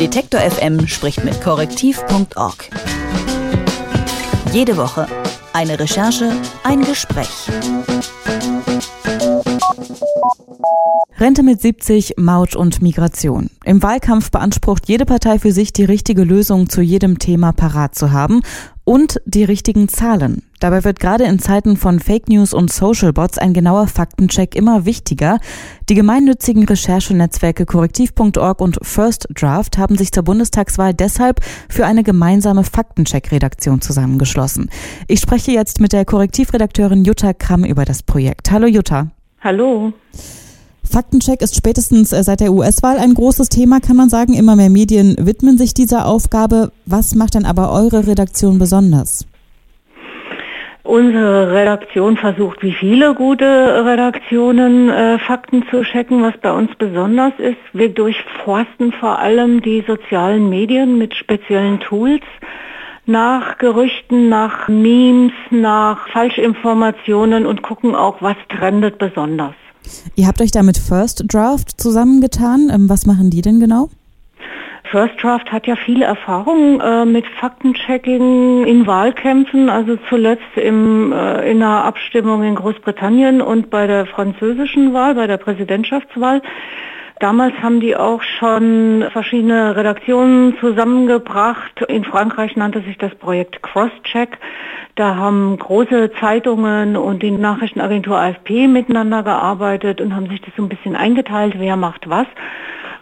Detektor FM spricht mit korrektiv.org. Jede Woche eine Recherche, ein Gespräch. Rente mit 70, Maut und Migration. Im Wahlkampf beansprucht jede Partei für sich, die richtige Lösung zu jedem Thema parat zu haben und die richtigen Zahlen. Dabei wird gerade in Zeiten von Fake News und Social Bots ein genauer Faktencheck immer wichtiger. Die gemeinnützigen Recherchenetzwerke Korrektiv.org und First Draft haben sich zur Bundestagswahl deshalb für eine gemeinsame Faktencheck-Redaktion zusammengeschlossen. Ich spreche jetzt mit der Korrektivredakteurin Jutta Kramm über das Projekt. Hallo Jutta. Hallo. Faktencheck ist spätestens äh, seit der US-Wahl ein großes Thema, kann man sagen. Immer mehr Medien widmen sich dieser Aufgabe. Was macht denn aber eure Redaktion besonders? Unsere Redaktion versucht, wie viele gute Redaktionen, äh, Fakten zu checken. Was bei uns besonders ist, wir durchforsten vor allem die sozialen Medien mit speziellen Tools nach Gerüchten, nach Memes, nach Falschinformationen und gucken auch, was trendet besonders. Ihr habt euch da mit First Draft zusammengetan. Ähm, was machen die denn genau? First Draft hat ja viele Erfahrungen äh, mit Faktenchecking in Wahlkämpfen, also zuletzt im, äh, in einer Abstimmung in Großbritannien und bei der französischen Wahl, bei der Präsidentschaftswahl. Damals haben die auch schon verschiedene Redaktionen zusammengebracht. In Frankreich nannte sich das Projekt Crosscheck. Da haben große Zeitungen und die Nachrichtenagentur AFP miteinander gearbeitet und haben sich das so ein bisschen eingeteilt, wer macht was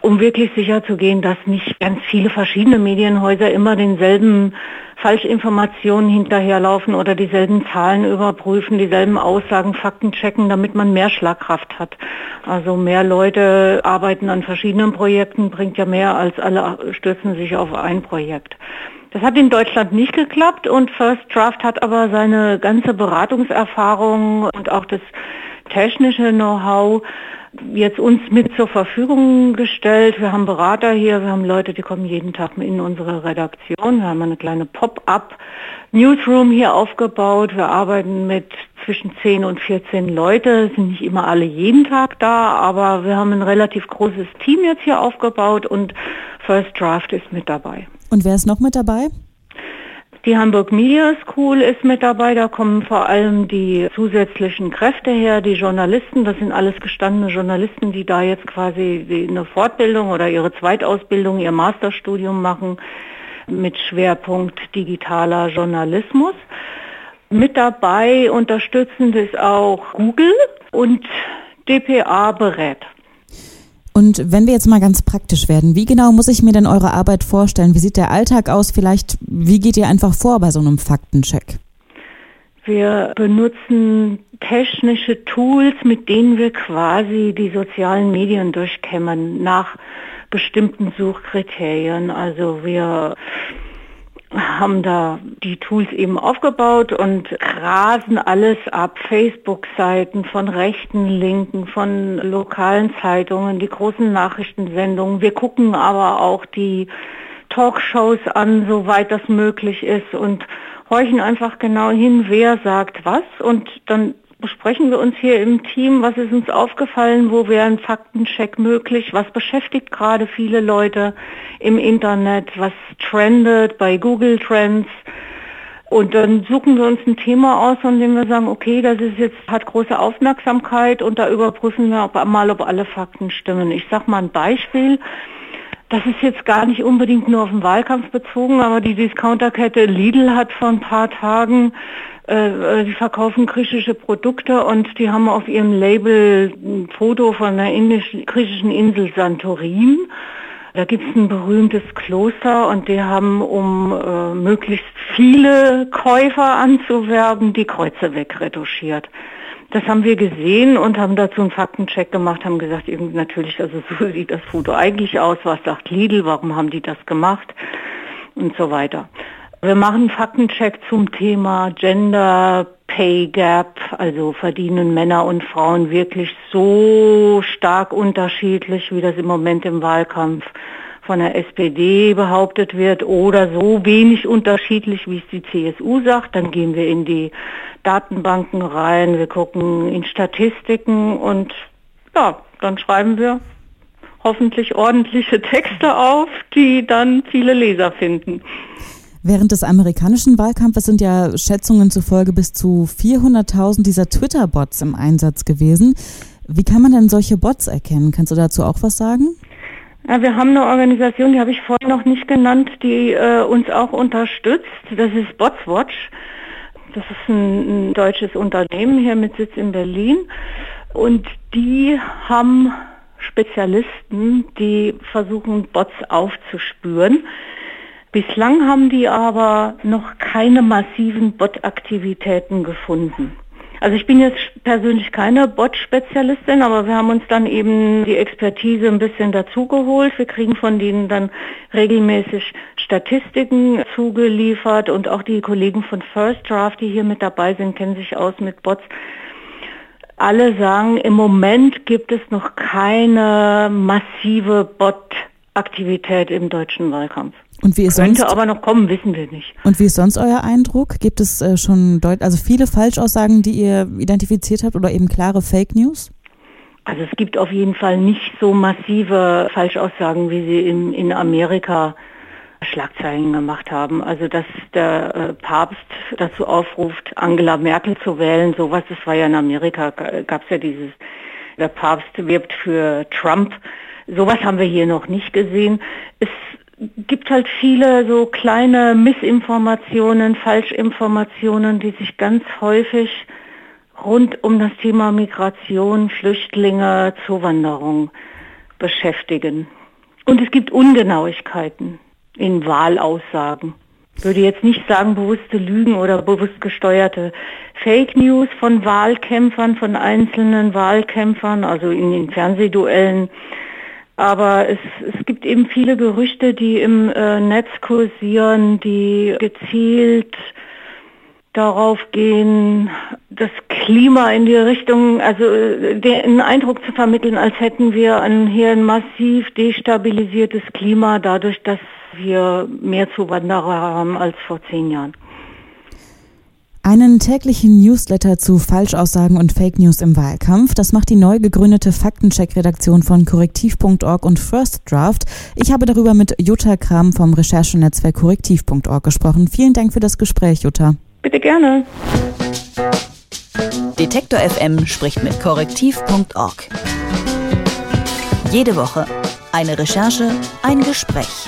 um wirklich sicherzugehen, dass nicht ganz viele verschiedene Medienhäuser immer denselben Falschinformationen hinterherlaufen oder dieselben Zahlen überprüfen, dieselben Aussagen, Fakten checken, damit man mehr Schlagkraft hat. Also mehr Leute arbeiten an verschiedenen Projekten, bringt ja mehr als alle stürzen sich auf ein Projekt. Das hat in Deutschland nicht geklappt und First Draft hat aber seine ganze Beratungserfahrung und auch das technische Know-how jetzt uns mit zur Verfügung gestellt. Wir haben Berater hier, wir haben Leute, die kommen jeden Tag in unsere Redaktion. Wir haben eine kleine Pop-up Newsroom hier aufgebaut. Wir arbeiten mit zwischen 10 und 14 Leute, sind nicht immer alle jeden Tag da, aber wir haben ein relativ großes Team jetzt hier aufgebaut und First Draft ist mit dabei. Und wer ist noch mit dabei? Die Hamburg Media School ist mit dabei, da kommen vor allem die zusätzlichen Kräfte her, die Journalisten, das sind alles gestandene Journalisten, die da jetzt quasi eine Fortbildung oder ihre Zweitausbildung, ihr Masterstudium machen mit Schwerpunkt digitaler Journalismus. Mit dabei unterstützend ist auch Google und DPA berät. Und wenn wir jetzt mal ganz praktisch werden, wie genau muss ich mir denn eure Arbeit vorstellen? Wie sieht der Alltag aus? Vielleicht, wie geht ihr einfach vor bei so einem Faktencheck? Wir benutzen technische Tools, mit denen wir quasi die sozialen Medien durchkämmern nach bestimmten Suchkriterien. Also wir haben da die Tools eben aufgebaut und rasen alles ab. Facebook-Seiten von rechten, linken, von lokalen Zeitungen, die großen Nachrichtensendungen. Wir gucken aber auch die Talkshows an, soweit das möglich ist und horchen einfach genau hin, wer sagt was und dann besprechen wir uns hier im Team, was ist uns aufgefallen, wo wäre ein Faktencheck möglich, was beschäftigt gerade viele Leute im Internet, was trendet bei Google Trends. Und dann suchen wir uns ein Thema aus, von dem wir sagen, okay, das ist jetzt, hat große Aufmerksamkeit und da überprüfen wir mal, ob alle Fakten stimmen. Ich sage mal ein Beispiel. Das ist jetzt gar nicht unbedingt nur auf den Wahlkampf bezogen, aber die Discounterkette Lidl hat vor ein paar Tagen äh, die verkaufen griechische Produkte und die haben auf ihrem Label ein Foto von der indischen, griechischen Insel Santorin. Da gibt es ein berühmtes Kloster und die haben, um äh, möglichst viele Käufer anzuwerben, die Kreuze wegretuschiert. Das haben wir gesehen und haben dazu einen Faktencheck gemacht, haben gesagt, irgendwie natürlich, also so sieht das Foto eigentlich aus, was sagt Lidl, warum haben die das gemacht? Und so weiter. Wir machen einen Faktencheck zum Thema Gender Pay Gap, also verdienen Männer und Frauen wirklich so stark unterschiedlich, wie das im Moment im Wahlkampf von der SPD behauptet wird oder so wenig unterschiedlich, wie es die CSU sagt. Dann gehen wir in die Datenbanken rein, wir gucken in Statistiken und ja, dann schreiben wir hoffentlich ordentliche Texte auf, die dann viele Leser finden. Während des amerikanischen Wahlkampfes sind ja Schätzungen zufolge bis zu 400.000 dieser Twitter-Bots im Einsatz gewesen. Wie kann man denn solche Bots erkennen? Kannst du dazu auch was sagen? Ja, wir haben eine Organisation, die habe ich vorhin noch nicht genannt, die äh, uns auch unterstützt. Das ist Botswatch. Das ist ein, ein deutsches Unternehmen hier mit Sitz in Berlin. Und die haben Spezialisten, die versuchen, Bots aufzuspüren. Bislang haben die aber noch keine massiven Bot-Aktivitäten gefunden. Also ich bin jetzt persönlich keine Bot-Spezialistin, aber wir haben uns dann eben die Expertise ein bisschen dazugeholt. Wir kriegen von denen dann regelmäßig Statistiken zugeliefert und auch die Kollegen von First Draft, die hier mit dabei sind, kennen sich aus mit Bots. Alle sagen, im Moment gibt es noch keine massive Bot-Aktivität im deutschen Wahlkampf. Und wie ist Könnte sonst, aber noch kommen, wissen wir nicht. Und wie ist sonst euer Eindruck? Gibt es äh, schon deut also viele Falschaussagen, die ihr identifiziert habt oder eben klare Fake News? Also es gibt auf jeden Fall nicht so massive Falschaussagen, wie sie in, in Amerika Schlagzeilen gemacht haben. Also dass der äh, Papst dazu aufruft, Angela Merkel zu wählen, sowas, das war ja in Amerika, gab es ja dieses, der Papst wirbt für Trump. Sowas haben wir hier noch nicht gesehen. Es gibt halt viele so kleine Missinformationen, Falschinformationen, die sich ganz häufig rund um das Thema Migration, Flüchtlinge, Zuwanderung beschäftigen. Und es gibt Ungenauigkeiten in Wahlaussagen. Ich würde jetzt nicht sagen bewusste Lügen oder bewusst gesteuerte Fake News von Wahlkämpfern, von einzelnen Wahlkämpfern, also in den Fernsehduellen aber es, es gibt eben viele Gerüchte, die im äh, Netz kursieren, die gezielt darauf gehen, das Klima in die Richtung, also äh, den Eindruck zu vermitteln, als hätten wir ein, hier ein massiv destabilisiertes Klima dadurch, dass wir mehr Zuwanderer haben als vor zehn Jahren. Einen täglichen Newsletter zu Falschaussagen und Fake News im Wahlkampf, das macht die neu gegründete Faktencheck-Redaktion von korrektiv.org und First Draft. Ich habe darüber mit Jutta Kram vom Recherchenetzwerk korrektiv.org gesprochen. Vielen Dank für das Gespräch, Jutta. Bitte gerne. Detektor FM spricht mit korrektiv.org. Jede Woche eine Recherche, ein Gespräch.